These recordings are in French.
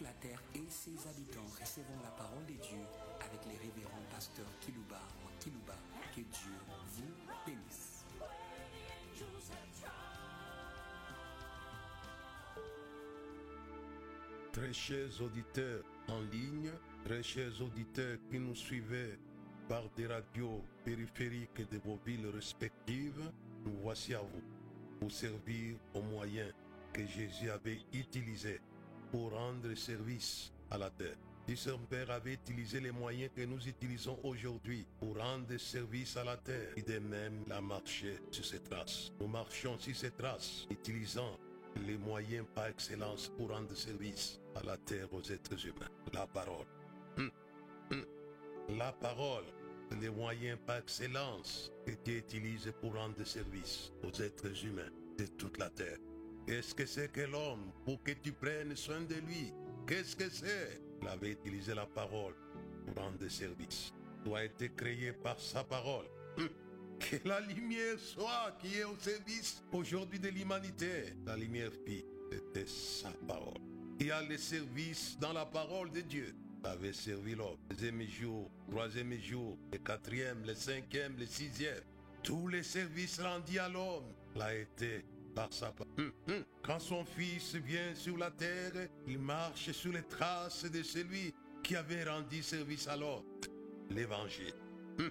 la terre et ses habitants recevront la parole de Dieu avec les révérends pasteurs Kilouba ou Kilouba. Que Dieu vous bénisse. Très chers auditeurs en ligne, très chers auditeurs qui nous suivez par des radios périphériques de vos villes respectives, nous voici à vous pour servir aux moyens que Jésus avait utilisés pour rendre service à la terre. Si son Père avait utilisé les moyens que nous utilisons aujourd'hui pour rendre service à la terre, il de même la marché sur ses traces. Nous marchons sur ses traces, utilisant les moyens par excellence pour rendre service à la terre, aux êtres humains. La parole. Hum, hum. La parole, les moyens par excellence que Dieu utilise pour rendre service aux êtres humains de toute la terre. Qu'est-ce que c'est que l'homme? Pour que tu prennes soin de lui Qu'est-ce que c'est? Il avait utilisé la parole pour rendre service. Tu as été créé par sa parole. Hum. Que la lumière soit qui est au service aujourd'hui de l'humanité. La lumière fit, c'était sa parole. Il y a le service dans la parole de Dieu. Il avait servi l'homme. Deuxième jour, troisième jour, le quatrième, le cinquième, le sixième. Tous les services rendus à l'homme l'a été par sa parole. Hum, hum. Quand son fils vient sur la terre, il marche sur les traces de celui qui avait rendu service à l'homme. L'évangile. Hum.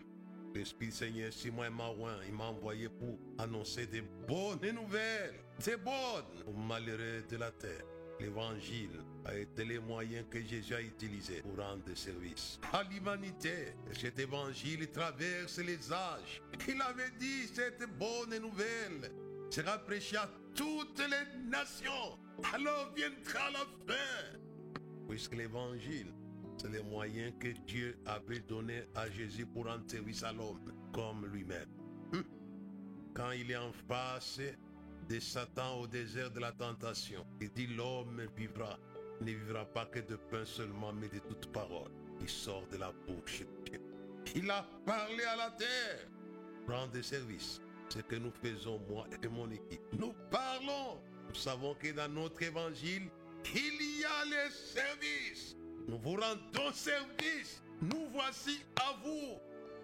L'Esprit Seigneur, si moi Marouin, il m'a envoyé pour annoncer des bonnes nouvelles. C'est bonnes aux malheureux de la terre. L'évangile a été les moyens que Jésus a utilisés pour rendre service à l'humanité. Cet évangile traverse les âges. Il avait dit cette bonne nouvelle sera prêchée à toutes les nations. Alors viendra la fin. Puisque l'évangile, c'est les moyens que Dieu avait donnés à Jésus pour rendre service à l'homme comme lui-même. Hum. Quand il est en face de Satan au désert de la tentation, il dit l'homme vivra, ne vivra pas que de pain seulement, mais de toute parole qui sort de la bouche de Dieu. Il a parlé à la terre. Rendre service, ce que nous faisons, moi et mon équipe. Nous parlons. Nous savons que dans notre évangile, il y a les services. Nous vous rendons service. Nous voici à vous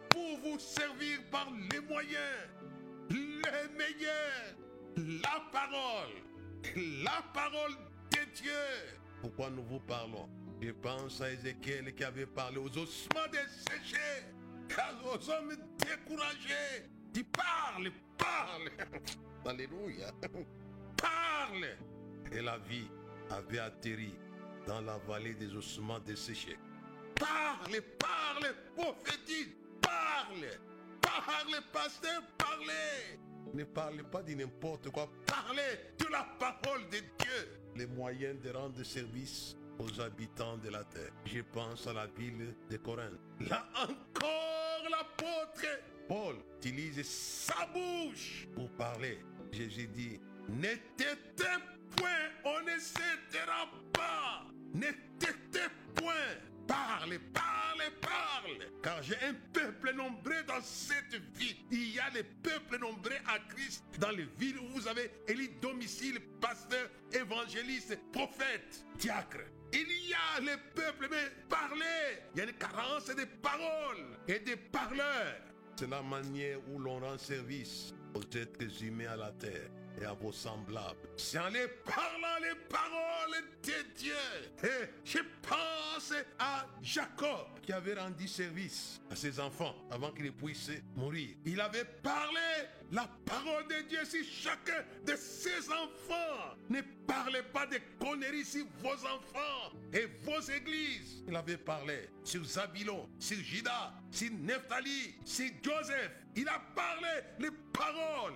pour vous servir par les moyens, les meilleurs, la parole, la parole de Dieu. Pourquoi nous vous parlons? Je pense à Ézéchiel qui avait parlé aux ossements desséchés, aux hommes découragés. Tu parles, parle. Alléluia. Parle. Et la vie avait atterri dans la vallée des ossements desséchés. Parle, parle, prophétise, parle. Parle, pasteur, parlez. Ne parlez pas de n'importe quoi. Parlez de la parole de Dieu. Les moyens de rendre service aux habitants de la terre. Je pense à la ville de Corinthe. Là encore, l'apôtre Paul utilise sa bouche pour parler. Jésus dit, ne t'étais point, on ne s'aidera pas. Ne t'étais point. Parle, parle, parle. Car j'ai un peuple nombreux dans cette vie. Il y a les peuples nombreux à Christ dans les villes où vous avez élu domicile, pasteur, évangéliste, prophète, diacre. Il y a les peuples, mais parlez. Il y a une carence de paroles et de parleurs. C'est la manière où l'on rend service aux êtres humains à la terre et à vos semblables. C'est en les parlant les paroles de Dieu. Et je pense à Jacob qui avait rendu service à ses enfants avant qu'ils puissent mourir. Il avait parlé la parole de Dieu sur chacun de ses enfants. Ne parlez pas de conneries sur vos enfants et vos églises. Il avait parlé sur Zabilon, sur Judas, sur Nephtali, sur Joseph. Il a parlé les paroles.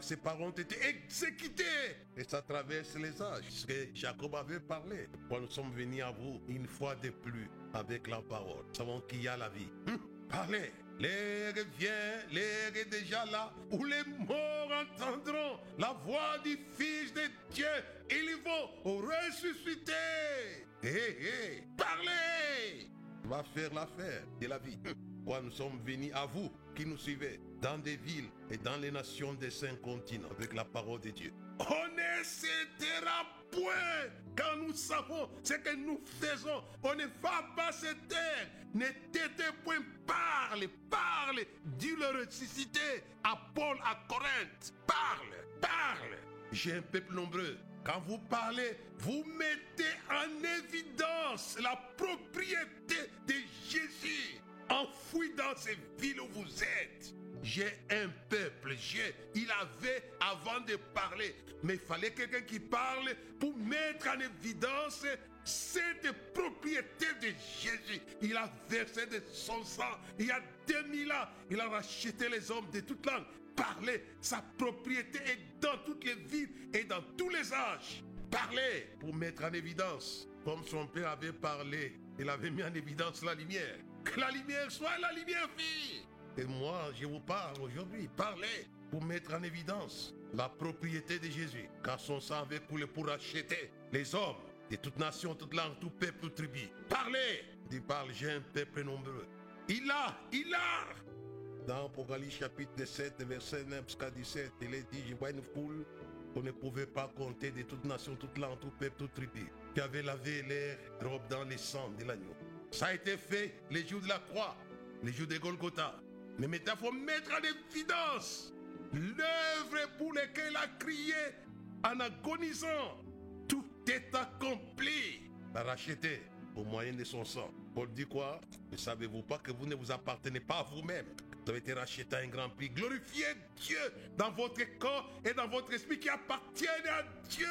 Ses paroles ont été exécutées. Et ça traverse les âges. Ce que Jacob avait parlé. Quand nous sommes venus à vous une fois de plus? Avec la parole. Nous savons qu'il y a la vie. Hum, Parlez. L'heure vient, l'heure est déjà là, où les morts entendront la voix du Fils de Dieu. Ils vont ressusciter. Hé, hé, parlez. Va faire l'affaire de la vie. Quoi, nous sommes venus à vous qui nous suivez dans des villes et dans les nations des cinq continents avec la parole de Dieu. On est cédera point, car nous savons ce que nous faisons. On ne va pas se taire. Ne t'étez point, parle, parle, dis le ressuscité à Paul à Corinthe. Parle, parle. J'ai un peuple nombreux. Quand vous parlez, vous mettez en évidence la propriété de Jésus enfoui dans ces villes où vous êtes. J'ai un peuple, j'ai, il avait avant de parler, mais il fallait quelqu'un qui parle pour mettre en évidence cette propriété de Jésus. Il a versé de son sang il y a 2000 ans. Il a racheté les hommes de toute langue. Parlez, sa propriété est dans toutes les villes et dans tous les âges. Parlez pour mettre en évidence, comme son père avait parlé, il avait mis en évidence la lumière. Que la lumière soit la lumière, fille. Et moi, je vous parle aujourd'hui. Parlez pour mettre en évidence la propriété de Jésus, car son sang avait coulé pour acheter les hommes de toute nation, toute langue, tout peuple, toute tribu. Parlez Il parle, j'ai un peuple nombreux. Il a, il a Dans Apocalypse chapitre 7, verset 9 jusqu'à 17, il est dit, je vois une foule qu'on ne pouvait pas compter de toute nation, toute langue, tout peuple, toute tribu, qui avait lavé leurs robes dans les sang de l'agneau. Ça a été fait les jours de la croix, les jours de Golgotha. Mais maintenant, il faut mettre en évidence l'œuvre pour laquelle il a crié en agonisant. Tout est accompli. La racheté au moyen de son sang. Paul dit quoi? Ne savez-vous pas que vous ne vous appartenez pas à vous-même? Vous avez été racheté à un grand prix. Glorifiez Dieu dans votre corps et dans votre esprit qui appartiennent à Dieu.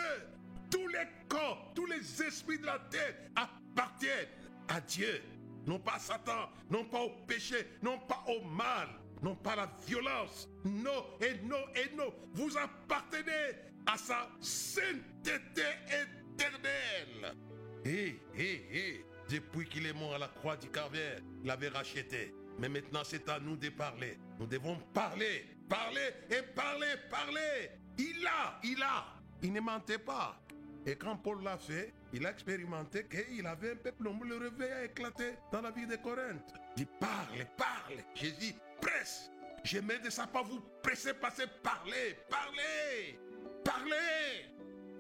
Tous les corps, tous les esprits de la terre appartiennent à Dieu. Non pas à Satan, non pas au péché, non pas au mal, non pas à la violence. Non et non et non. Vous appartenez à sa sainteté éternelle. Et, et, et, depuis qu'il est mort à la croix du Calvaire, il avait racheté. Mais maintenant, c'est à nous de parler. Nous devons parler, parler et parler, parler. Il a, il a. Il ne mentait pas. Et quand Paul l'a fait, il a expérimenté qu'il avait un peuple nombreux. Le réveil a éclaté dans la vie de Corinthe. Il dit, parle, parle. Jésus, presse. Je mets de ça pas vous presser, passer, parler, parler, parler.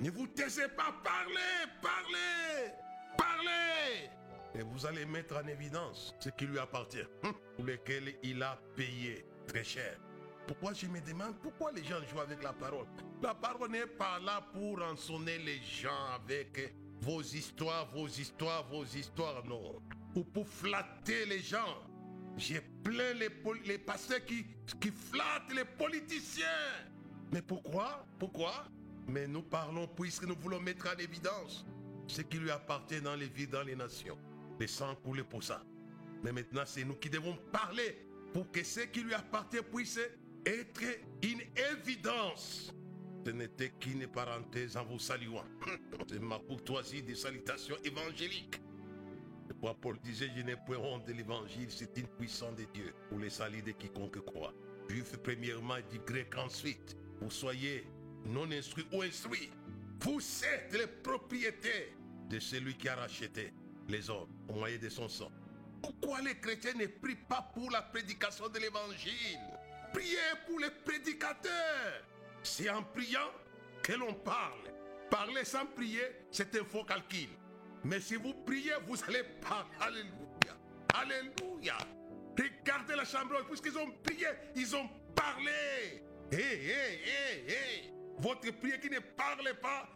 Ne vous taisez pas, parlez, parlez, parlez. Et vous allez mettre en évidence ce qui lui appartient, pour lequel il a payé très cher. Pourquoi je me demande pourquoi les gens jouent avec la parole? La parole n'est pas là pour ensonner les gens avec vos histoires, vos histoires, vos histoires, non. Ou pour flatter les gens. J'ai plein les, les pasteurs qui, qui flattent les politiciens. Mais pourquoi? Pourquoi? Mais nous parlons puisque nous voulons mettre en évidence ce qui lui appartient dans les vies, dans les nations. Les sangs coulés pour ça. Mais maintenant, c'est nous qui devons parler pour que ce qui lui appartient puisse être une évidence. Ce n'était qu'une parenthèse en vous saluant. C'est ma courtoisie des salutations évangéliques. C'est pourquoi Paul disait, je n'ai point honte de l'évangile, c'est une puissance de Dieu pour les salut de quiconque croit. Juif premièrement du grec ensuite. Vous soyez non instruits ou instruits. Vous êtes les propriétés de celui qui a racheté les hommes au moyen de son sang. Pourquoi les chrétiens ne prient pas pour la prédication de l'évangile? Priez pour les prédicateurs. C'est en priant que l'on parle. Parler sans prier, c'est un faux calcul. Mais si vous priez, vous allez parler. Alléluia. Alléluia. Regardez la chambre puisqu'ils ont prié, ils ont parlé. Hé, hé, hé, hé. Votre prière qui ne parle pas,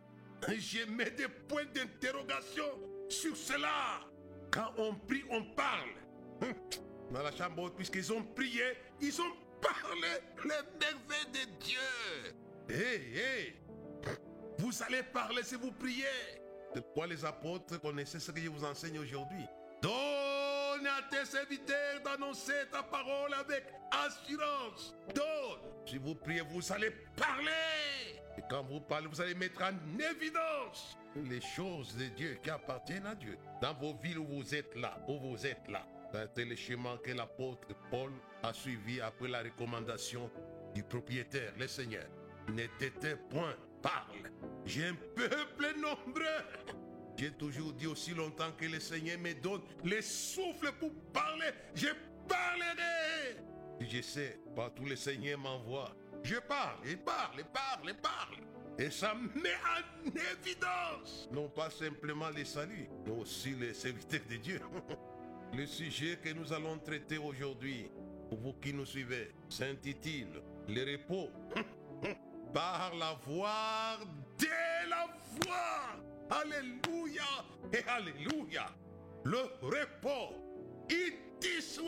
je mets des points d'interrogation sur cela. Quand on prie, on parle. Hum. Dans la chambre puisqu'ils ont prié, ils ont parlé les merveilles de Dieu. Hé, hé. Vous allez parler si vous priez. C'est pourquoi les apôtres connaissaient ce que je vous enseigne aujourd'hui. Donne à tes serviteurs d'annoncer ta parole avec assurance. Donne. Si vous priez, vous allez parler. Et quand vous parlez, vous allez mettre en évidence les choses de Dieu qui appartiennent à Dieu. Dans vos villes où vous êtes là, où vous êtes là. C'était le chemin que l'apôtre Paul a suivi après la recommandation du propriétaire, le Seigneur. N'était point, parle. J'ai un peuple nombreux. J'ai toujours dit aussi longtemps que le Seigneur me donne les souffles pour parler. Je parlerai. Je sais, pas tous les Seigneurs m'envoient. Je parle, et parle, et parle, et parle. Et ça met en évidence non pas simplement les saluts, mais aussi les serviteurs de Dieu. Le sujet que nous allons traiter aujourd'hui, vous qui nous suivez, s'intitule Le repos par la voie de la voix. Alléluia et Alléluia. Le repos, it is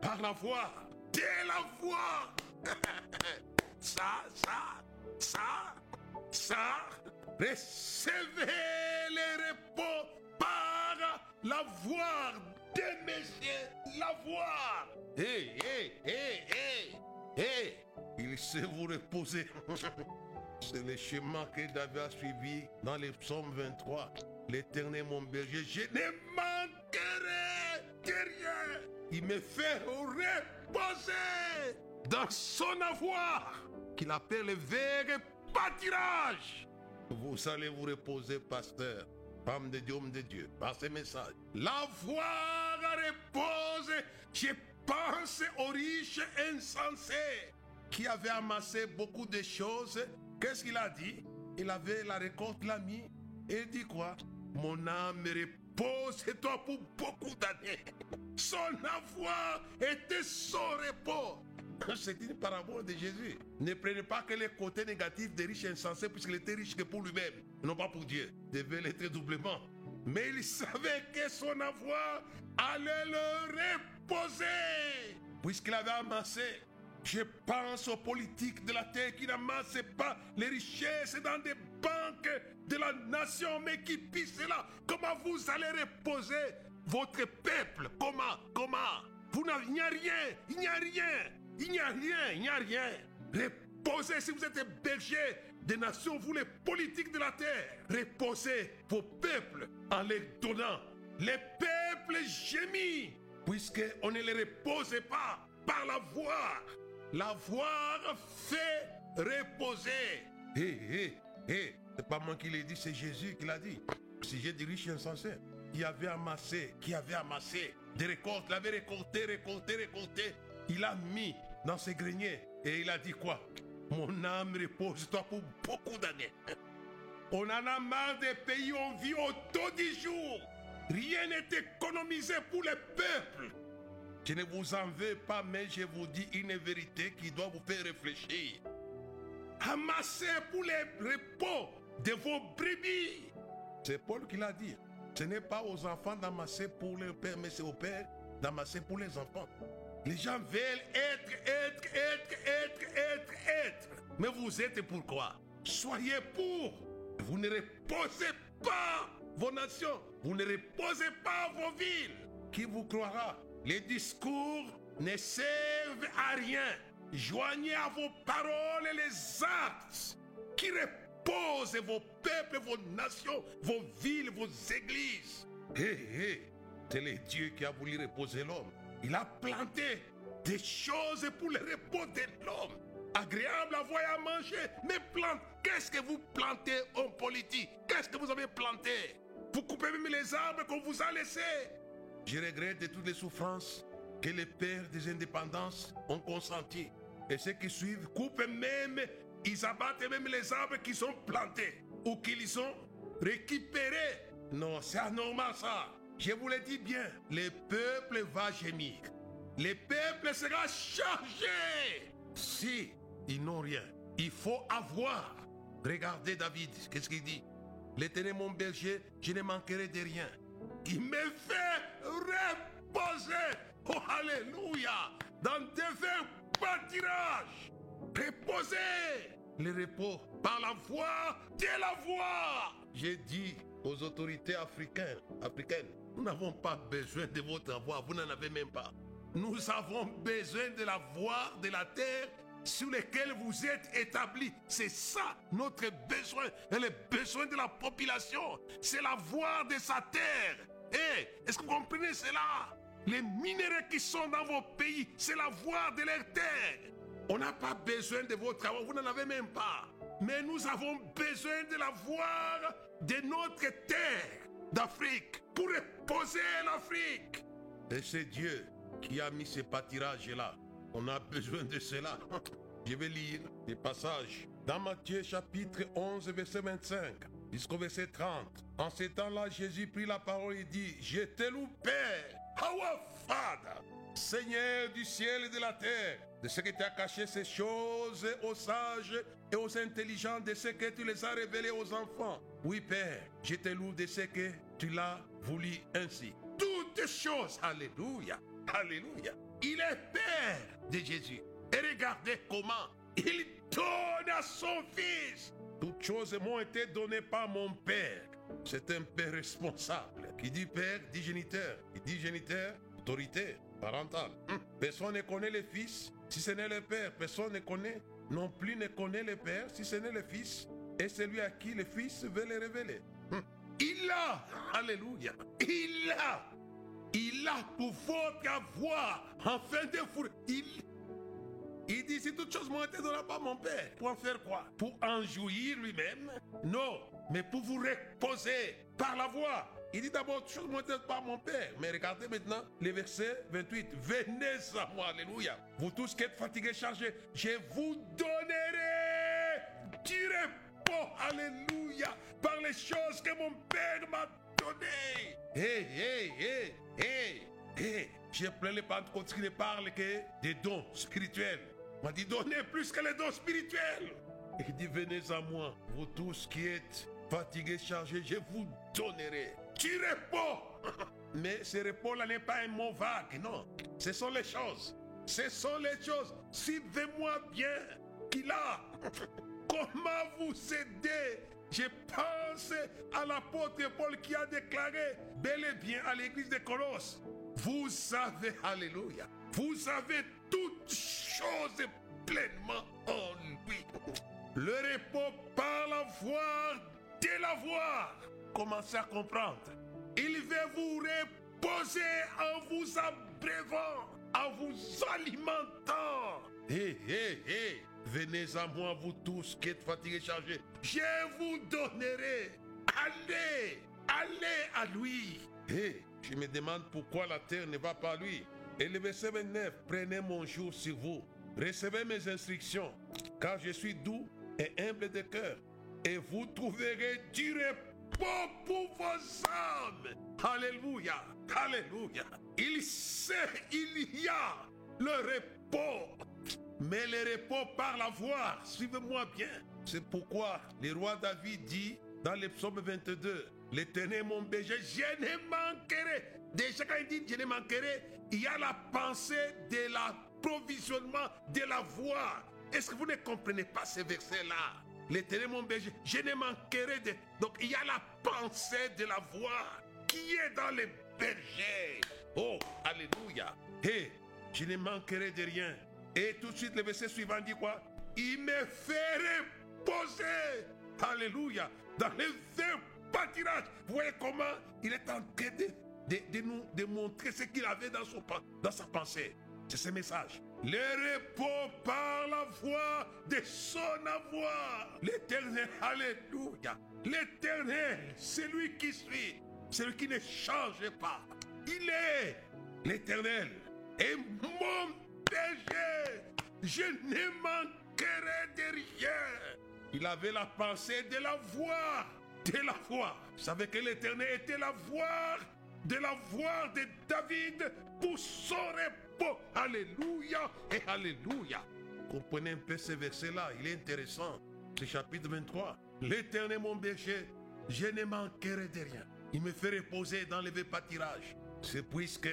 par la voie de la voix. ça, ça, ça, ça, recevez le repos par la voix de messieurs, la voix. Hé, hé, hé, hé, hé, il sait vous reposer. C'est le chemin que David a suivi dans les psaumes 23. L'éternel mon berger, je ne manquerai rien. Il me fait reposer dans son avoir qu'il appelle le vrai pâturage. Vous allez vous reposer, pasteur, femme de Dieu, de Dieu, par ce message. L'avoir reposé, je pense aux riches insensés qui avaient amassé beaucoup de choses. Qu'est-ce qu'il a dit? Il avait la récolte, l'a mis, et il dit quoi? Mon âme repose et toi pour beaucoup d'années. Son avoir était son repos. C'est une parabole de Jésus. Ne prenez pas que les côtés négatifs des riches insensés, puisqu'il était riche que pour lui-même, non pas pour Dieu. Devait l'être doublement. Mais il savait que son avoir allait le reposer, puisqu'il avait amassé. Je pense aux politiques de la terre qui n'amassent pas les richesses dans des banques de la nation, mais qui pissent là. Comment vous allez reposer votre peuple? Comment? Comment? Vous n'avez, il rien, il n'y a rien. Il n'y a rien, il n'y a rien. Reposez si vous êtes berger des nations, vous les politiques de la terre. Reposez vos peuples en les donnant. Les peuples gémissent, puisqu'on ne les repose pas par la voix. La voix fait reposer. Hé, hé, hé, c'est pas moi qui l'ai dit, c'est Jésus qui l'a dit. Si j'ai des riches insensés, qui avait amassé, qui avait amassé des récoltes, il avait récolté, récolté, récolté. Il a mis dans ses greniers et il a dit quoi? Mon âme repose-toi pour beaucoup d'années. On en a marre des pays où on vit au taux du jour. Rien n'est économisé pour les peuples. Je ne vous en veux pas, mais je vous dis une vérité qui doit vous faire réfléchir. Amassez pour les repos de vos brebis. C'est Paul qui l'a dit. Ce n'est pas aux enfants d'amasser pour le père, mais c'est au père d'amasser pour les enfants. Les gens veulent être, être, être, être, être, être. Mais vous êtes pourquoi Soyez pour. Vous ne reposez pas vos nations. Vous ne reposez pas vos villes. Qui vous croira? Les discours ne servent à rien. Joignez à vos paroles les actes qui reposent vos peuples, vos nations, vos villes, vos églises. Hé, hé, c'est le Dieu qui a voulu reposer l'homme. Il a planté des choses pour le repos de l'homme. Agréable à voir à manger. Mais plante, qu'est-ce que vous plantez en politique? Qu'est-ce que vous avez planté? Vous coupez même les arbres qu'on vous a laissés. Je regrette de toutes les souffrances que les pères des indépendances ont consenti. Et ceux qui suivent coupent même, ils abattent même les arbres qui sont plantés ou qu'ils ont récupérés. Non, c'est anormal ça. Je vous le dis bien, le peuple va gémir. Le peuple sera chargé si ils n'ont rien. Il faut avoir. Regardez David, qu'est-ce qu'il dit? L'éternel mon berger, je ne manquerai de rien. Il me fait reposer. Oh, Alléluia. Dans des verts pâtirages. Reposer. Le repos par la voix de la voix. J'ai dit aux autorités africaines, africaines, nous n'avons pas besoin de votre voix, vous n'en avez même pas. Nous avons besoin de la voix de la terre sur laquelle vous êtes établis. C'est ça notre besoin et le besoin de la population. C'est la voix de sa terre. Et est-ce que vous comprenez cela? Les minéraux qui sont dans vos pays, c'est la voix de leur terre. On n'a pas besoin de votre voix, vous n'en avez même pas. Mais nous avons besoin de la voix de notre terre d'Afrique pour reposer l'Afrique. Et c'est Dieu qui a mis ces pâtirages-là. On a besoin de cela. Je vais lire des passages dans Matthieu chapitre 11, verset 25 jusqu'au verset 30. En ces temps-là, Jésus prit la parole et dit, Je te loue, Père, our Seigneur du ciel et de la terre, de ce que tu as caché ces choses aux sages et aux intelligents, de ce que tu les as révélées aux enfants. Oui, Père, je te loue de ce que tu l'as voulu ainsi. Toutes choses, Alléluia, Alléluia. Il est Père de Jésus. Et regardez comment il donne à son Fils. Toutes choses m'ont été données par mon Père. C'est un Père responsable. Qui dit Père, dit géniteur. Qui dit géniteur, autorité parentale. Hum. Personne ne connaît le Fils si ce n'est le Père. Personne ne connaît, non plus ne connaît le Père si ce n'est le Fils. Et celui à qui le Fils veut le révéler. Hum. Il a, Alléluia, il a, il a pour votre avoir, afin de vous, il, il dit, si toutes choses m'ont été données par mon Père, pour en faire quoi? Pour en jouir lui-même? Non, mais pour vous reposer par la voix. Il dit d'abord, toutes choses m'ont été données par mon Père. Mais regardez maintenant le verset 28. Venez à moi, Alléluia. Vous tous qui êtes fatigués, chargés, je vous donnerai du repos, Alléluia, par les choses que mon Père m'a données. Hé, hé, hé, hé, hé. J'ai plein les Pentecôtes qui ne parlent que des dons spirituels. On m'a dit donnez plus que les dons spirituels. Il dit venez à moi, vous tous qui êtes fatigués, chargés, je vous donnerai du repos. Mais ce repos-là n'est pas un mot vague, non. Ce sont les choses. Ce sont les choses. Suivez-moi bien qu'il a. Comment vous aider? Je pense à l'apôtre Paul qui a déclaré bel et bien à l'église de Colosse. Vous savez, alléluia, vous avez toutes choses pleinement en lui. Le repos par la voix de la voix. Commencez à comprendre. Il veut vous reposer en vous abreuvant, en vous alimentant. Hé, hé, hé, venez à moi, vous tous qui êtes fatigués, chargés. Je vous donnerai. Allez, allez à lui. Hé, je me demande pourquoi la terre ne va pas à lui. Et le verset 29, prenez mon jour sur vous. Recevez mes instructions, car je suis doux et humble de cœur. Et vous trouverez du repos pour vos âmes. Alléluia, alléluia. Il sait, il y a le repos. Mais le repos par la voix, suivez-moi bien. C'est pourquoi le roi David dit dans le psaume 22, L'éternel mon berger, je ne manquerai. Déjà quand il dit je ne manquerai, il y a la pensée de l'approvisionnement de la voix. Est-ce que vous ne comprenez pas ce verset-là L'éternel mon berger, je ne manquerai de... Donc il y a la pensée de la voix qui est dans les bergers. Oh, alléluia. Et je ne manquerai de rien. Et tout de suite le verset suivant dit quoi? Il me fait reposer. Alléluia. Dans les pâturage. Vous voyez comment il est en train de, de, de nous démontrer ce qu'il avait dans, son, dans sa pensée. C'est ce message. Le repos par la voix de son avoir. L'éternel, alléluia. L'éternel, c'est lui qui suit. Celui qui ne change pas. Il est l'éternel. Et mon péché, je ne manquerai de rien. Il avait la pensée de la voix de la voix. Vous savez que l'Éternel était la voix de la voix de David pour son repos. Alléluia et Alléluia. Comprenez un peu ce verset-là, il est intéressant. C'est chapitre 23. L'Éternel mon berger, je ne manquerai de rien. Il me fait reposer dans le pâturage. C'est puisque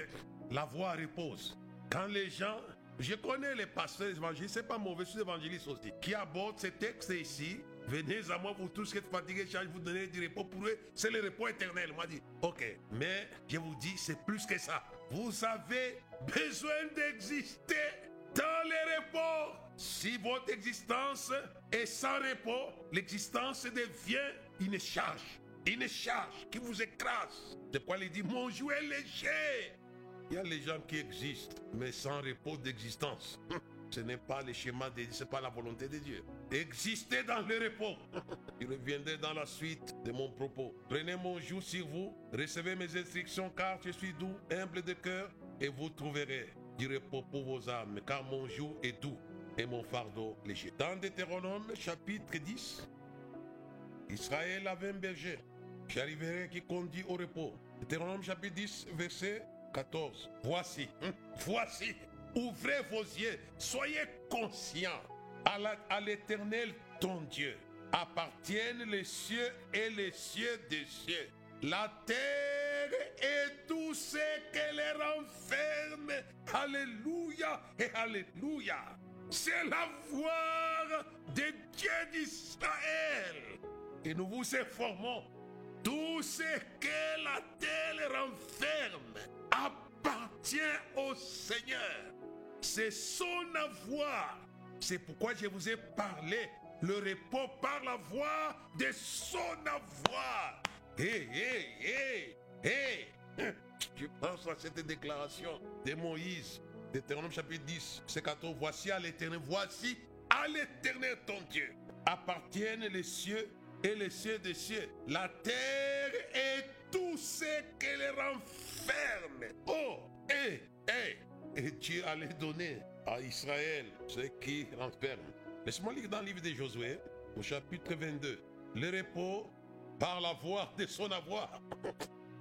la voix repose. Quand les gens, je connais les pasteurs évangélistes, c'est pas mauvais, je suis évangéliste aussi, qui abordent ce texte ici Venez à moi, vous tous qui êtes fatigués, je vous donner du repos pour eux. C'est le repos éternel. Moi, dit, ok, mais je vous dis, c'est plus que ça. Vous avez besoin d'exister dans le repos. Si votre existence est sans repos, l'existence devient une charge. Une charge qui vous écrase. C'est pourquoi il dit, mon joug est léger. Il y a les gens qui existent, mais sans repos d'existence. Ce n'est pas le schéma de Dieu, ce n'est pas la volonté de Dieu. Existez dans le repos. Je reviendrai dans la suite de mon propos. Prenez mon joug sur vous, recevez mes instructions, car je suis doux, humble de cœur, et vous trouverez du repos pour vos âmes, car mon joug est doux et mon fardeau léger. Dans Deutéronome chapitre 10, Israël avait un berger. J'arriverai qui conduit au repos. Deutéronome chapitre 10, verset 14. Voici, hein, voici, ouvrez vos yeux, soyez conscients à l'éternel ton Dieu. Appartiennent les cieux et les cieux des cieux, la terre et tout ce qu'elle renferme. Alléluia et Alléluia. C'est la voix de Dieu d'Israël. Et nous vous informons, tout ce que la terre renferme appartient au Seigneur. C'est son avoir. C'est pourquoi je vous ai parlé le repos par la voix de son avoir. Hé, hé, hé, hé. Je pense à cette déclaration de Moïse, Deutéronome chapitre 10, c'est 14. Voici à l'éternel, voici à l'éternel ton Dieu appartiennent les cieux et les cieux des cieux, la terre et tout ce qu'elle renferme. Et, Dieu allait donner à Israël ce qui renferme. Laisse-moi lire dans le livre de Josué, au chapitre 22, le repos par la voix de son avoir.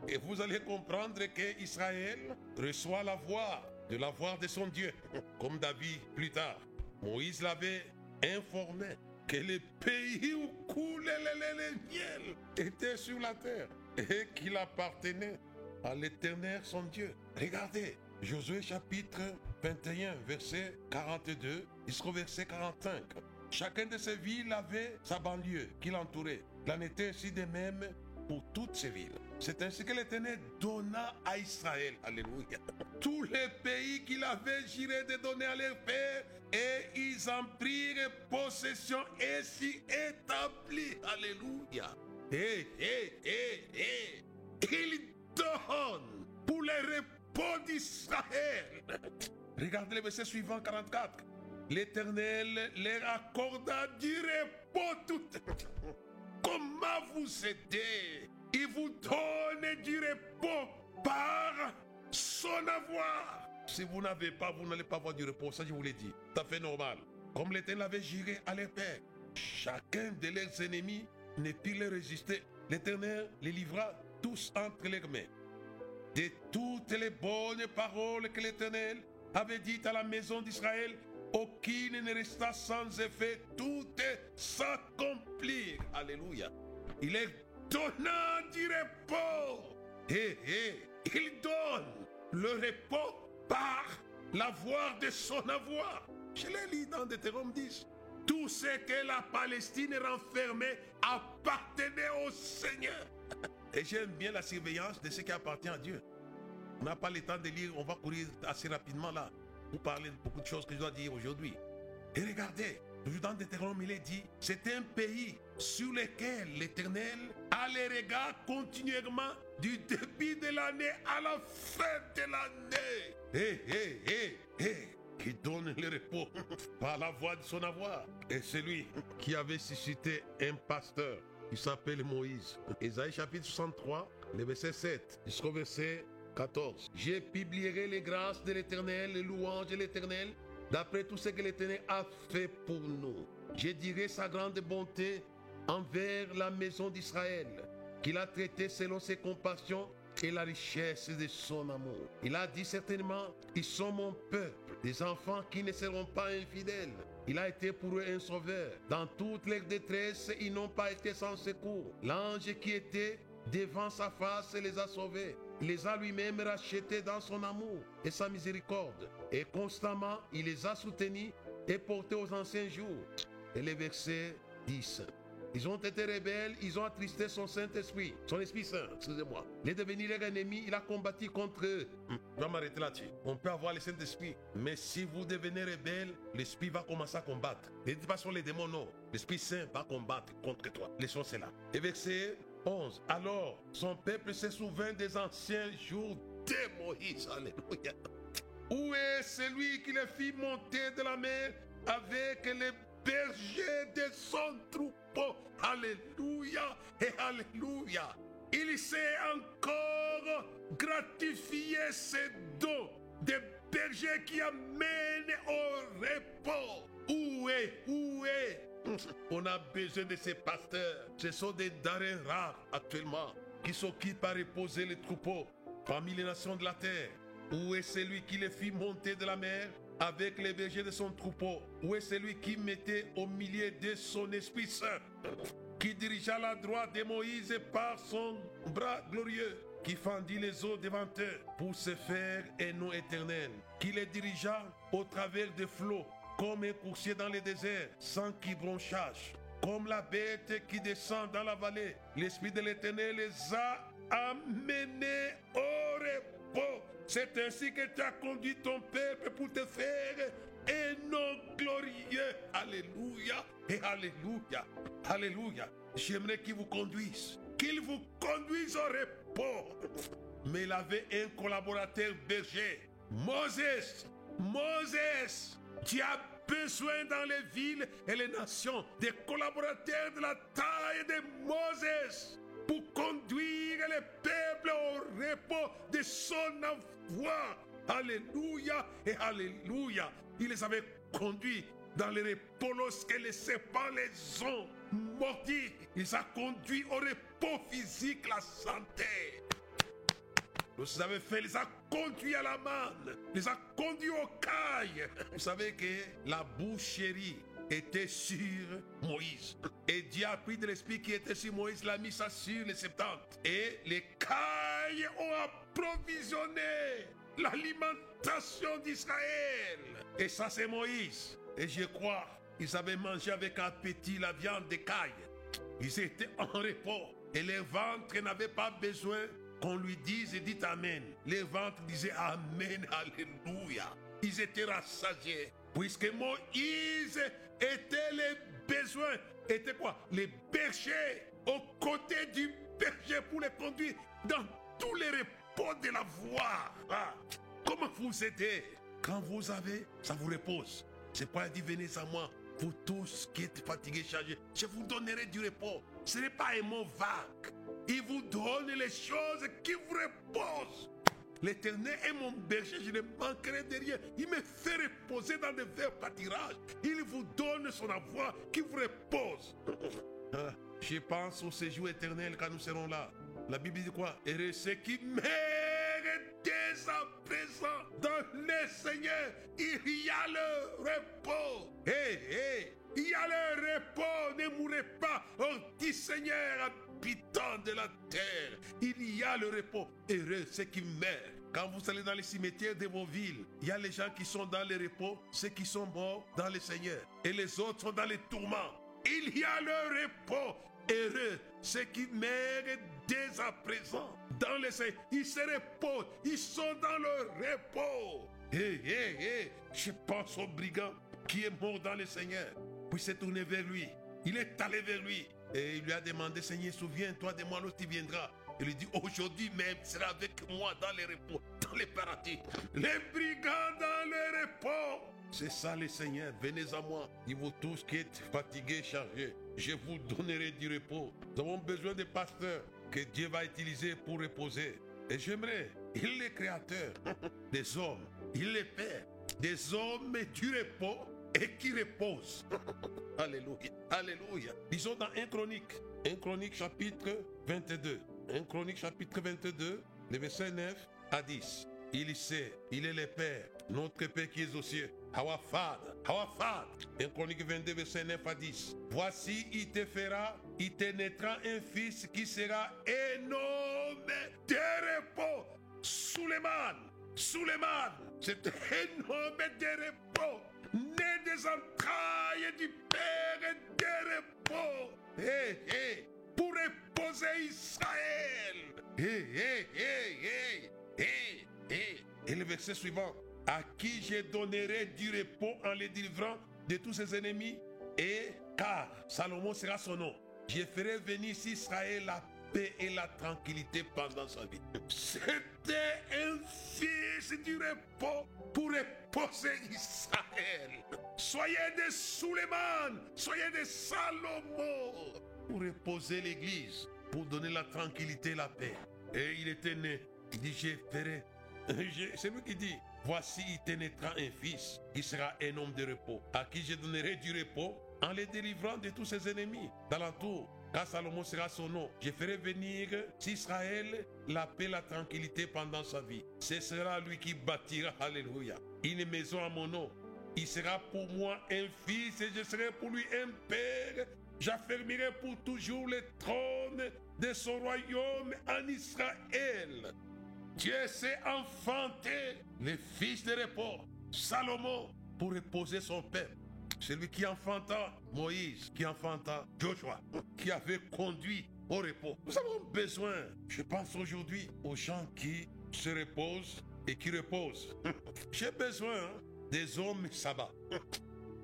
Et vous allez comprendre que Israël reçoit la voix de la voix de son Dieu, comme David plus tard. Moïse l'avait informé que le pays où coulait le, miel était sur la terre et qu'il appartenait à l'éternel son Dieu. Regardez, Josué chapitre 21, verset 42 jusqu'au verset 45. Chacun de ces villes avait sa banlieue qui l'entourait. Il en était ainsi de même pour toutes ces villes. C'est ainsi que l'Éternel donna à Israël, alléluia, tous les pays qu'il avait juré de donner à leur père, et ils en prirent possession et s'y établit, alléluia. Et, et, et, et, il donne pour le d'Israël. Regardez le verset suivant, 44. L'Éternel leur accorda du repos tout. Comment vous aider? Il vous donne du repos par son avoir. Si vous n'avez pas, vous n'allez pas avoir du repos. Ça, je vous l'ai dit. À fait normal. Comme l'Éternel avait juré à leur père. Chacun de leurs ennemis ne put les résister. L'Éternel les livra tous entre leurs mains. De toutes les bonnes paroles que l'Éternel avait dites à la maison d'Israël, aucune ne resta sans effet, tout s'accomplir. Alléluia. Il est donnant du repos. Et, il donne le repos par la voix de son avoir. Je l'ai lu dans Deutéronome 10. Tout ce que la Palestine renfermait appartenait au Seigneur. Et j'aime bien la surveillance de ce qui appartient à Dieu. On n'a pas le temps de lire, on va courir assez rapidement là. Vous parlez de beaucoup de choses que je dois dire aujourd'hui. Et regardez, toujours dans Deutéronome, il est dit, c'est un pays sur lequel l'Éternel a les regards continuellement du début de l'année à la fin de l'année. Hé, hé, hé, hé qui donne le repos par la voix de son avoir. Et celui qui avait suscité un pasteur qui s'appelle Moïse. Ésaïe chapitre 63, le verset 7 jusqu'au verset 14. Je publierai les grâces de l'Éternel, les louanges de l'Éternel, d'après tout ce que l'Éternel a fait pour nous. Je dirai sa grande bonté envers la maison d'Israël, qu'il a traité selon ses compassions et la richesse de son amour. Il a dit certainement, ils sont mon peuple, des enfants qui ne seront pas infidèles. Il a été pour eux un sauveur. Dans toute leur détresse, ils n'ont pas été sans secours. L'ange qui était devant sa face les a sauvés. Il les a lui-même rachetés dans son amour et sa miséricorde. Et constamment, il les a soutenus et portés aux anciens jours. Et le verset 10. Ils ont été rebelles, ils ont attristé son Saint-Esprit, son Esprit Saint, excusez-moi. Les devenir leur ennemi, il a combattu contre eux. Hum, je vais m'arrêter là-dessus. On peut avoir le Saint-Esprit, mais si vous devenez rebelle, l'Esprit va commencer à combattre. Ne dites pas sur les démons, non. L'Esprit Saint va combattre contre toi. Laissons cela. Et verset 11. Alors, son peuple se souvint des anciens jours de Moïse. Alléluia. Où est celui qui les fit monter de la mer avec les bergers de son troupeau? Alléluia et Alléluia. Il s'est encore gratifié ses dons des bergers qui amènent au repos. Où est Où est? On a besoin de ces pasteurs. Ce sont des darins rares actuellement qui s'occupent à reposer les troupeaux parmi les nations de la terre. Où est celui qui les fit monter de la mer? Avec les bergers de son troupeau Où est celui qui mettait au milieu de son Esprit Saint Qui dirigea la droite de Moïse par son bras glorieux qui fendit les eaux devant eux pour se faire un nom éternel, qui les dirigea au travers des flots, comme un coursier dans le désert, sans qui bronchage, comme la bête qui descend dans la vallée. L'Esprit de l'Éternel les a amenés au repos. C'est ainsi que tu as conduit ton peuple pour te faire un nom glorieux. Alléluia et Alléluia. Alléluia. J'aimerais qu'il vous conduise. Qu'il vous conduise au repos. Mais il avait un collaborateur berger. Moses. Moses. Tu as besoin dans les villes et les nations des collaborateurs de la taille de Moses pour conduire les peuples au repos de son envoi. Alléluia et Alléluia. Il les avait conduits dans les repos lorsque les serpents les ont mordis. Il les a conduits au repos physique, la santé. Vous avez fait, les a conduits à la manne, les a conduits au caille. Vous savez que la boucherie était sur Moïse. Et Dieu a pris de l'esprit qui était sur Moïse, l'a mis ça sur les septante. Et les cailles ont approvisionné l'alimentation d'Israël. Et ça, c'est Moïse. Et je crois, ils avaient mangé avec appétit la viande des cailles. Ils étaient en repos. Et les ventres n'avaient pas besoin qu'on lui dise et dit Amen. Les ventres disaient Amen, Alléluia. Ils étaient rassasiés. Puisque Moïse était les besoins, était quoi? Les bergers aux côtés du berger pour les conduire dans tous les repos de la voie. Ah. Comment vous aidez Quand vous avez, ça vous repose. C'est pas dit venez à moi, vous tous qui êtes fatigués, chargés, je vous donnerai du repos. Ce n'est pas un mot vague. Il vous donne les choses qui vous reposent. L'éternel est mon berger, je ne manquerai de rien. Il me fait reposer dans de verts pâtirages. Il vous donne son avoir qui vous repose. Ah, je pense au séjour éternel quand nous serons là. La Bible dit quoi? Et ceux qui meurent dès à présent dans le Seigneur, il y a le repos. Hé, hé, il y a le mourrez pas. Oh, dit Seigneur, habitant de la terre, il y a le repos. Heureux ceux qui meurent. Quand vous allez dans les cimetières de vos villes, il y a les gens qui sont dans le repos, ceux qui sont morts dans le Seigneur. Et les autres sont dans les tourments. Il y a le repos. Heureux ceux qui meurent dès à présent dans le Seigneur. Ils se reposent. Ils sont dans le repos. Hé, hé, hé. Je pense au brigand qui est mort dans le Seigneur. Puis s'est tourné vers lui. Il est allé vers lui. Et il lui a demandé, Seigneur, souviens-toi de moi lorsque tu viendras. Il lui dit, aujourd'hui même, tu seras avec moi dans les repos, dans les paradis. Les brigands dans les repos. C'est ça le Seigneur, venez à moi. Il vous tous qui êtes fatigués, chargés. Je vous donnerai du repos. Nous avons besoin de pasteurs que Dieu va utiliser pour reposer. Et j'aimerais, il est créateur des hommes, il est père des hommes du repos et qui reposent. Alléluia. Alléluia. Disons dans 1 Chronique, 1 Chronique chapitre 22. 1 Chronique chapitre 22, le verset 9 à 10. Il sait, il est le Père, notre Père qui est aux cieux. Our Father, our Father. 1 Chronique 22, verset 9 à 10. Voici, il te fera, il te naîtra un fils qui sera un homme de repos. Suleiman, Suleiman, c'est un homme de repos, des entrailles du Père de repos. Hé, hé, pour reposer Israël. Hé. Et le verset suivant. À qui je donnerai du repos en les délivrant de tous ses ennemis? Et car Salomon sera son nom. Je ferai venir Israël la paix et la tranquillité pendant sa vie. C'était un fils du repos pour reposer Israël. Soyez des Suleiman, soyez des Salomon pour reposer l'église, pour donner la tranquillité et la paix. Et il était né. Il dit, je ferai. C'est lui qui dit, Voici, il te naîtra un fils, qui sera un homme de repos, à qui je donnerai du repos en les délivrant de tous ses ennemis. D'alentour, car Salomon sera son nom. Je ferai venir s'Israël la paix, la tranquillité pendant sa vie. Ce sera lui qui bâtira, alléluia, une maison à mon nom. Il sera pour moi un fils et je serai pour lui un père. J'affermirai pour toujours le trône de son royaume en Israël. Dieu s'est enfanté le fils de repos, Salomon, pour reposer son peuple. Celui qui enfanta Moïse, qui enfanta Joshua, qui avait conduit au repos. Nous avons besoin, je pense aujourd'hui, aux gens qui se reposent et qui reposent. J'ai besoin des hommes sabbat.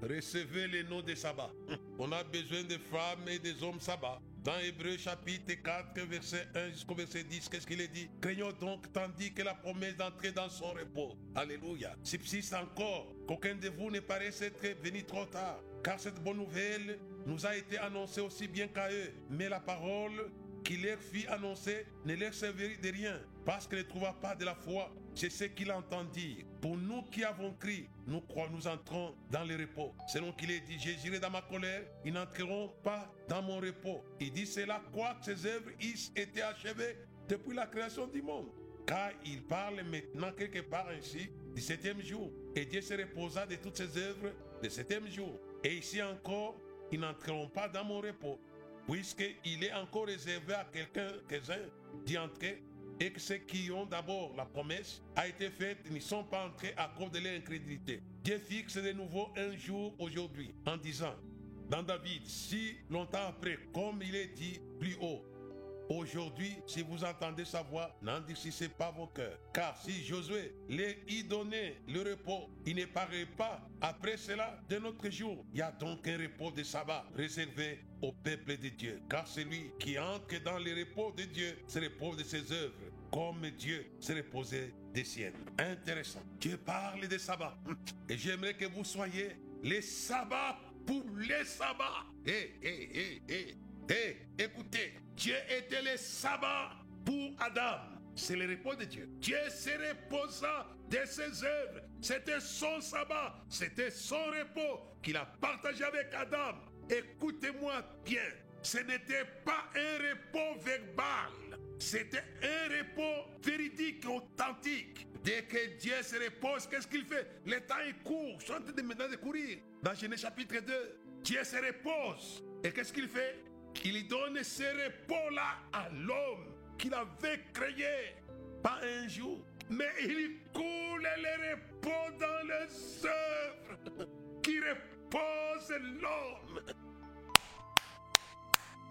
Recevez les noms des sabbats. On a besoin de femmes et des hommes sabbat. Dans Hébreu chapitre 4, verset 1 jusqu'au verset 10, qu'est-ce qu'il est dit? Craignons donc tandis que la promesse d'entrer dans son repos. Alléluia. Subsiste encore qu'aucun de vous ne paraisse être venu trop tard. Car cette bonne nouvelle nous a été annoncée aussi bien qu'à eux. Mais la parole qui leur fit annoncer ne leur servit de rien, parce qu'elle ne trouva pas de la foi. C'est ce qu'il entendit. Pour nous qui avons crié, nous croyons, nous entrons dans le repos. Selon qu'il est dit, j'irai dans ma colère, ils n'entreront pas dans mon repos. Il dit cela, quoi que ses œuvres aient été achevées depuis la création du monde. Car il parle maintenant quelque part ainsi du septième jour. Et Dieu se reposa de toutes ses œuvres le septième jour. Et ici encore, ils n'entreront pas dans mon repos puisqu'il est encore réservé à quelqu'un, quelqu'un d'y entrer, et que ceux qui ont d'abord la promesse a été faite n'y sont pas entrés à cause de leur incrédulité. Dieu fixe de nouveau un jour aujourd'hui en disant, dans David, si longtemps après, comme il est dit plus haut, Aujourd'hui, si vous entendez sa voix, n'endurcissez pas vos cœurs. Car si Josué les y donnait le repos, il ne paraît pas après cela de notre jour. Il y a donc un repos de sabbat réservé au peuple de Dieu. Car celui qui entre dans le repos de Dieu se repose de ses œuvres, comme Dieu se reposait des siennes. Intéressant. Dieu parle de sabbat. Et j'aimerais que vous soyez les sabbats pour les sabbats. Hé, hé, hé, hé. Et écoutez, Dieu était le sabbat pour Adam. C'est le repos de Dieu. Dieu se reposa de ses œuvres. C'était son sabbat. C'était son repos qu'il a partagé avec Adam. Écoutez-moi bien. Ce n'était pas un repos verbal. C'était un repos véridique, authentique. Dès que Dieu se repose, qu'est-ce qu'il fait? Le temps est court. Je suis en train de de courir. Dans Genèse chapitre 2, Dieu se repose. Et qu'est-ce qu'il fait? Il donne ce repos-là à l'homme qu'il avait créé. Pas un jour, mais il coule les repos dans les œuvres qui reposent l'homme.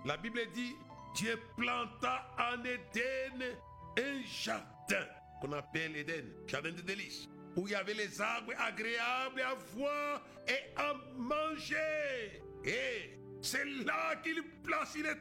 La Bible dit, Dieu planta en Éden un jardin qu'on appelle Éden, jardin de délices, où il y avait les arbres agréables à voir et à manger. Et c'est là qu'il place, il est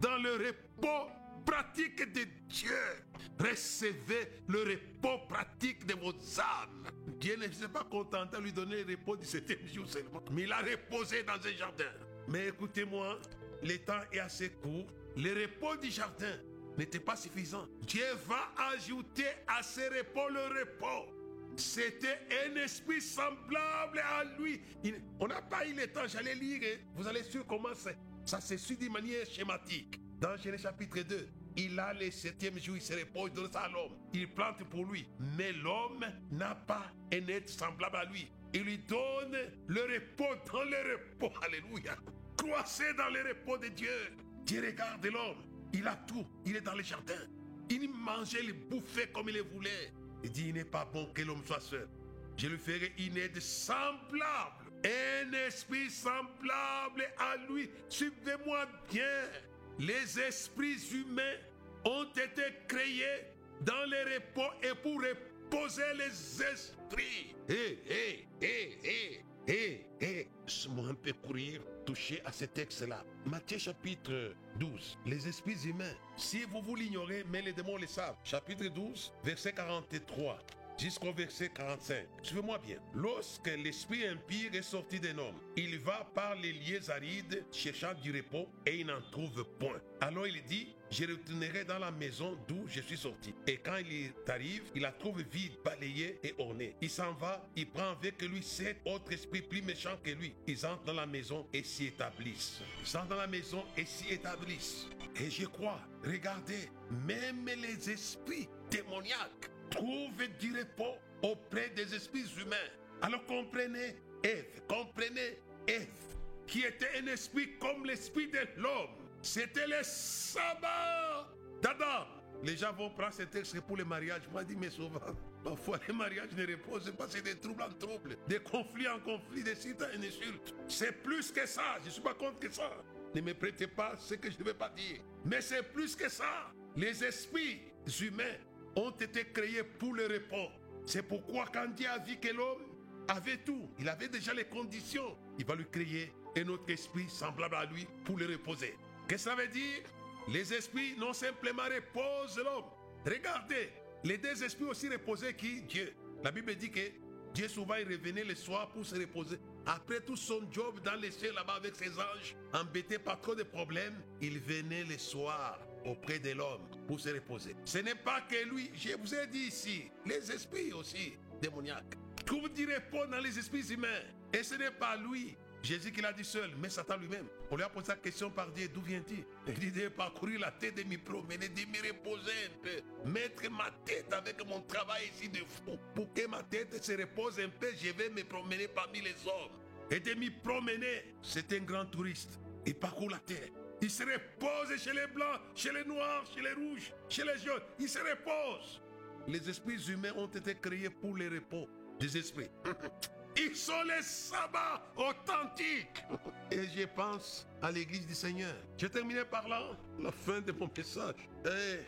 dans le repos pratique de Dieu. Recevez le repos pratique de vos âmes. Dieu ne s'est pas contenté de lui donner le repos du septième jour seulement, mais il a reposé dans un jardin. Mais écoutez-moi, le temps est assez court. Le repos du jardin n'était pas suffisant. Dieu va ajouter à ce repos le repos. C'était un esprit semblable à lui. on n'a pas eu le temps, j'allais lire. Hein. Vous allez suivre comment ça se suit d'une manière schématique. Dans Genèse chapitre 2, il a le septième jour, il se repose, il donne ça à l'homme. Il plante pour lui. Mais l'homme n'a pas un être semblable à lui. Il lui donne le repos dans le repos. Alléluia. Croissez dans le repos de Dieu. Dieu regarde l'homme. Il a tout. Il est dans le jardin. Il mangeait, il bouffait comme il le voulait. Il dit, il n'est pas bon que l'homme soit seul. Je lui ferai une aide semblable, un esprit semblable à lui. Suivez-moi bien. Les esprits humains ont été créés dans le repos et pour reposer les esprits. Hé, hé, hé, hé, hé, hé. Laisse-moi un peu courir, toucher à ce texte-là. Matthieu chapitre 12. Les esprits humains. Si vous vous l'ignorez, mais les démons le savent. Chapitre 12, verset 43. Jusqu'au verset 45. Suivez-moi bien. Lorsque l'esprit impire est sorti d'un homme, il va par les lieux arides cherchant du repos et il n'en trouve point. Alors il dit, je retournerai dans la maison d'où je suis sorti. Et quand il arrive, il la trouve vide, balayée et ornée. Il s'en va, il prend avec lui sept autres esprits plus méchants que lui. Ils entrent dans la maison et s'y établissent. Ils entrent dans la maison et s'y établissent. Et je crois, regardez, même les esprits démoniaques trouvent du repos auprès des esprits humains. Alors comprenez Ève, comprenez Ève, qui était un esprit comme l'esprit de l'homme. C'était le sabbat d'Adam. Les gens vont prendre ce texte pour le mariage. Moi, je dis, mais souvent, parfois, les mariages ne reposent pas, c'est des troubles en troubles, des conflits en conflits, des insultes en insultes. C'est plus que ça. Je ne suis pas contre que ça. Ne me prêtez pas ce que je ne veux pas dire. Mais c'est plus que ça. Les esprits humains ont été créés pour le repos. C'est pourquoi quand Dieu a vu que l'homme avait tout, il avait déjà les conditions, il va lui créer un autre esprit semblable à lui pour le reposer. Qu'est-ce que ça veut dire? Les esprits non simplement reposent l'homme. Regardez, les deux esprits aussi reposaient qui? Dieu. La Bible dit que Dieu souvent il revenait le soir pour se reposer. Après tout son job dans les cieux là-bas avec ses anges, embêté par trop de problèmes, il venait le soir auprès de l'homme pour se reposer. Ce n'est pas que lui, je vous ai dit ici, les esprits aussi démoniaques trouvent du repos dans les esprits humains. Et ce n'est pas lui, Jésus qui l'a dit seul, mais Satan lui-même. On lui a posé la question par Dieu, d'où vient-il Il dit de parcourir la tête, de me promener, de me reposer un peu. Mettre ma tête avec mon travail ici de fou. Pour que ma tête se repose un peu, je vais me promener parmi les hommes. Et de me promener, c'est un grand touriste. Il parcourt la terre. Il se repose chez les blancs, chez les noirs, chez les rouges, chez les jaunes. Il se repose. Les esprits humains ont été créés pour le repos des esprits. Ils sont les sabbats authentiques. Et je pense à l'église du Seigneur. Je terminé par la fin de mon message. Eh,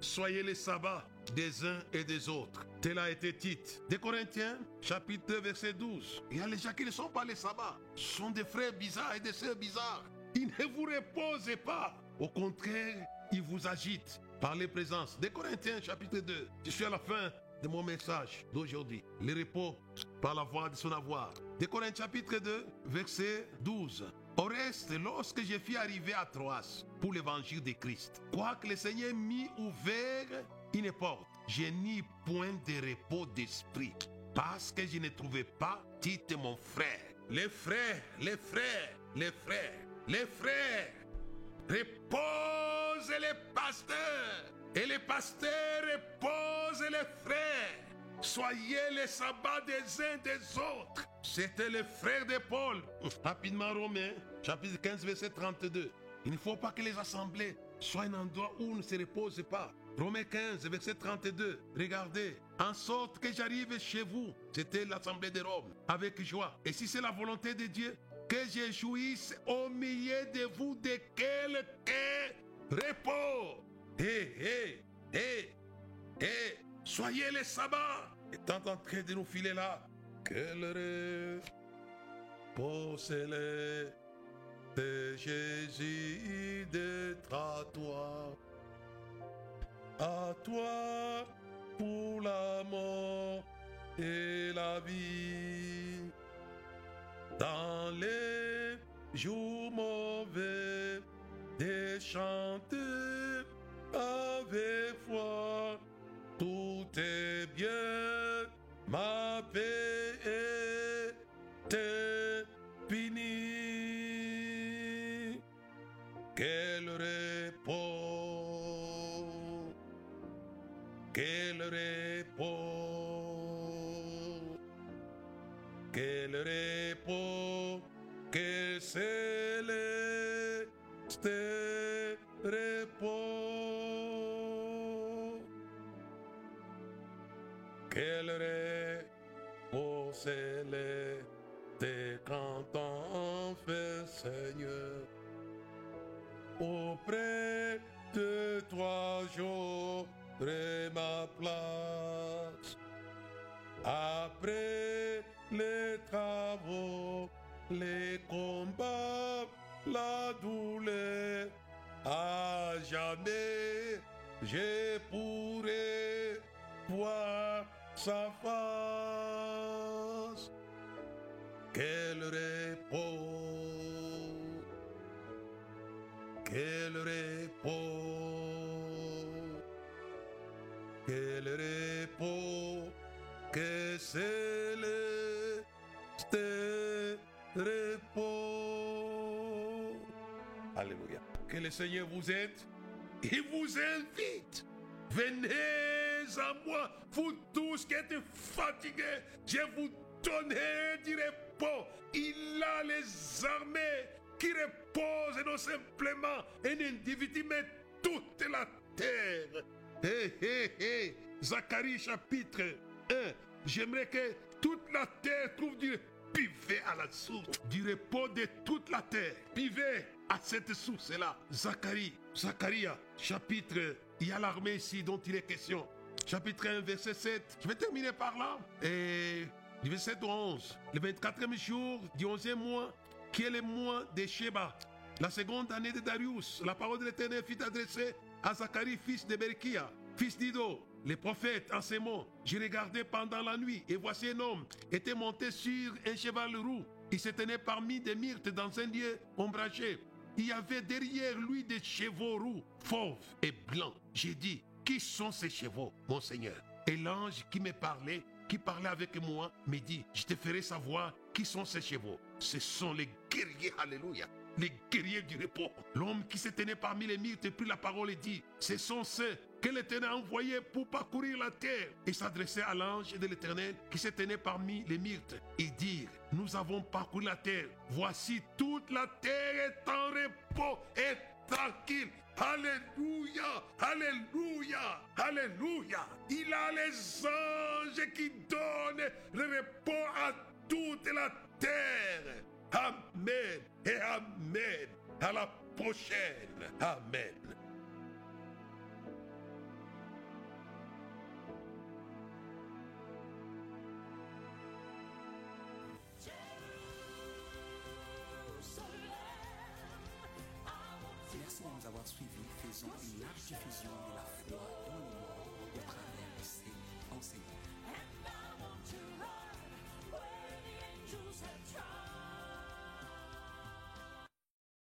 soyez les sabbats des uns et des autres. Tel a été Tite. Des Corinthiens, chapitre 2, verset 12. Il y a les gens qui ne sont pas les sabbats. Ce sont des frères bizarres et des sœurs bizarres. Ils ne vous reposent pas. Au contraire, ils vous agitent par les présences. Des Corinthiens, chapitre 2. Je suis à la fin de mon message d'aujourd'hui. Le repos par la voix de son avoir. Des Corinthiens chapitre 2, verset 12. Au reste, lorsque je fus arrivé à Troas pour l'évangile de Christ, quoique le Seigneur m'y ouvert une porte, je n'eus point de repos d'esprit, parce que je ne trouvais pas Tite mon frère. Les frères, les frères, les frères, les frères, repose les pasteurs. Et les pasteurs reposent les frères. Soyez les sabbats des uns des autres. C'était les frères de Paul. Rapidement, Romains, chapitre 15, verset 32. Il ne faut pas que les assemblées soient un endroit où on ne se repose pas. Romains 15, verset 32. Regardez, en sorte que j'arrive chez vous. C'était l'assemblée de Rome, avec joie. Et si c'est la volonté de Dieu, que je jouisse au milieu de vous de quelques repos. Hé, hé, hé, hé, soyez les sabbats. Étant en train de nous filer là, quel repos c'est de Jésus d'être à toi. À toi pour la mort et la vie. Dans les jours mauvais, des chanter avec foi, tout est bien, ma paix est finie. Quel repos, quel repos, quel repos, céleste repos. Quel repos céleste quand on fait Seigneur. Auprès de toi j'aurai ma place. Après les travaux, les douleur, à jamais je pourrai voir sa face. Quel repos, quel repos, quel repos, que céleste repos. Le Seigneur vous aide. Il vous invite. Venez à moi, vous tous qui êtes fatigués. Je vous donnerai du repos. Il a les armées qui reposent non simplement un individu, mais toute la terre. Hé, hé, hé. Zacharie chapitre 1. J'aimerais que toute la terre trouve du Buvez à la source du repos de toute la terre. Buvez à cette source-là. Zacharie, Zacharia, chapitre, il y a l'armée ici dont il est question. Chapitre 1, verset 7. Je vais terminer par là. Et verset 11. Le 24e jour du 11e mois, qui est le mois de Sheba. La seconde année de Darius. La parole de l'Éternel fut adressée à Zacharie, fils de Berkia, fils d'Ido, les prophètes en ces mots, j'ai regardé pendant la nuit, et voici un homme était monté sur un cheval roux. Il se tenait parmi des myrtes dans un lieu ombragé. Il y avait derrière lui des chevaux roux, fauves et blancs. J'ai dit, qui sont ces chevaux, mon Seigneur? Et l'ange qui me parlait, qui parlait avec moi, me dit, je te ferai savoir qui sont ces chevaux. Ce sont les guerriers, alléluia, les guerriers du repos. L'homme qui se tenait parmi les myrtes prit la parole et dit, ce sont ceux que l'Éternel a envoyés pour parcourir la terre. Et s'adressait à l'ange de l'Éternel qui se tenait parmi les myrtes et dire, nous avons parcouru la terre. Voici toute la terre est en repos et tranquille. Alléluia, Alléluia, Alléluia. Il a les anges qui donnent le repos à toute la terre. Amen et Amen. À la prochaine. Amen. Merci